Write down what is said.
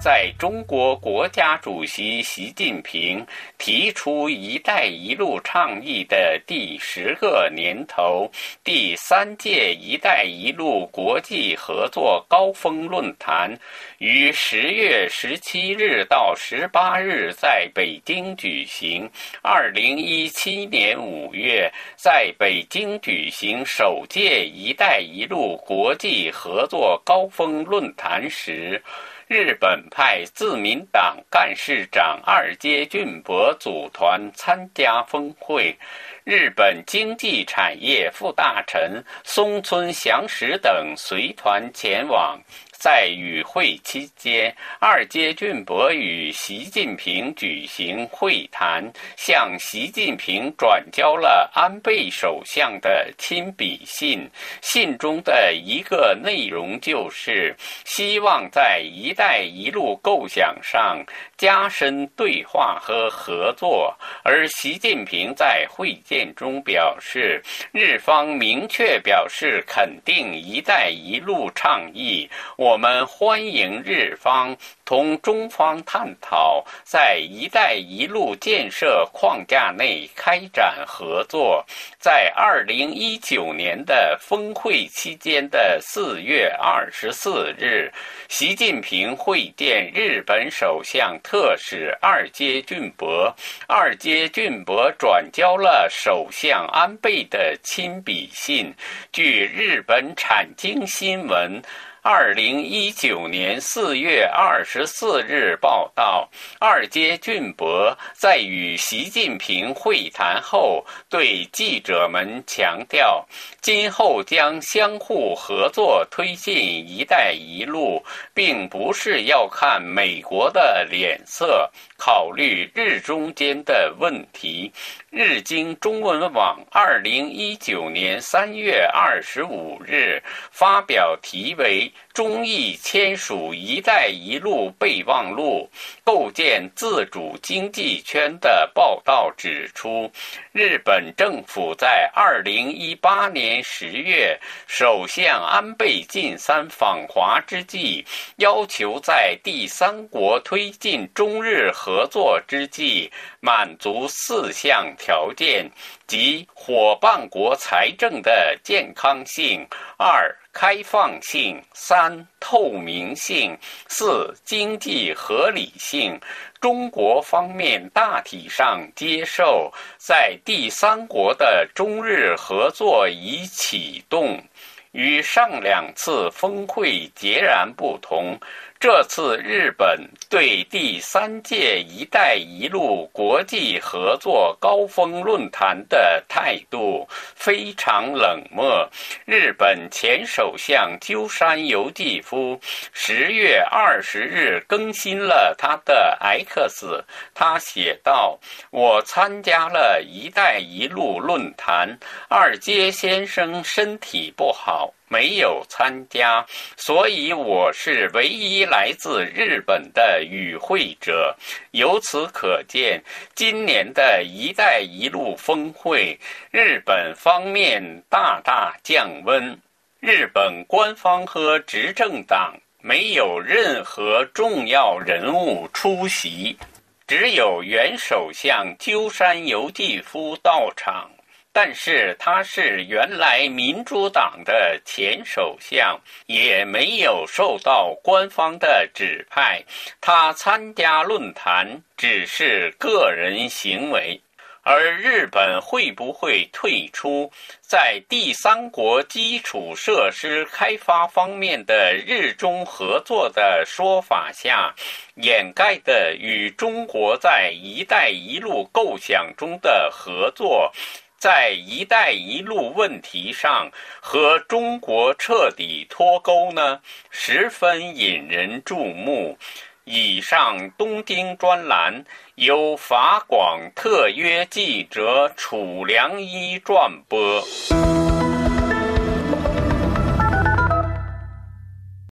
在中国国家主席习近平提出“一带一路”倡议的第十个年头，第三届“一带一路”国际合作高峰论坛于十月十七日到十八日在北京举行。二零一七年五月，在北京举行首届“一带一路”国际合作高峰论坛时。日本派自民党干事长二阶俊博组团参加峰会，日本经济产业副大臣松村祥史等随团前往。在与会期间，二阶俊博与习近平举行会谈，向习近平转交了安倍首相的亲笔信。信中的一个内容就是希望在“一带一路”构想上加深对话和合作。而习近平在会见中表示，日方明确表示肯定“一带一路”倡议。我。们欢迎日方同中方探讨在“一带一路”建设框架内开展合作。在二零一九年的峰会期间的四月二十四日，习近平会见日本首相特使二阶俊博，二阶俊博转交了首相安倍的亲笔信。据日本产经新闻。二零一九年四月二十四日报道，二阶俊博在与习近平会谈后，对记者们强调，今后将相互合作推进“一带一路”，并不是要看美国的脸色。考虑日中间的问题。日经中文网二零一九年三月二十五日发表题为《中意签署“一带一路”备忘录，构建自主经济圈》的报道指出，日本政府在二零一八年十月，首相安倍晋三访华之际，要求在第三国推进中日。合作之际，满足四项条件：及伙伴国财政的健康性；二、开放性；三、透明性；四、经济合理性。中国方面大体上接受，在第三国的中日合作已启动。与上两次峰会截然不同，这次日本对第三届“一带一路”国际合作高峰论坛的态度非常冷漠。日本前首相鸠山由纪夫十月二十日更新了他的 X，他写道：“我参加了一带一路论坛，二阶先生身体不好。”没有参加，所以我是唯一来自日本的与会者。由此可见，今年的一带一路峰会，日本方面大大降温。日本官方和执政党没有任何重要人物出席，只有原首相鸠山由纪夫到场。但是他是原来民主党的前首相，也没有受到官方的指派。他参加论坛只是个人行为。而日本会不会退出在第三国基础设施开发方面的日中合作的说法下，掩盖的与中国在“一带一路”构想中的合作？在“一带一路”问题上和中国彻底脱钩呢，十分引人注目。以上东京专栏由法广特约记者楚良一转播。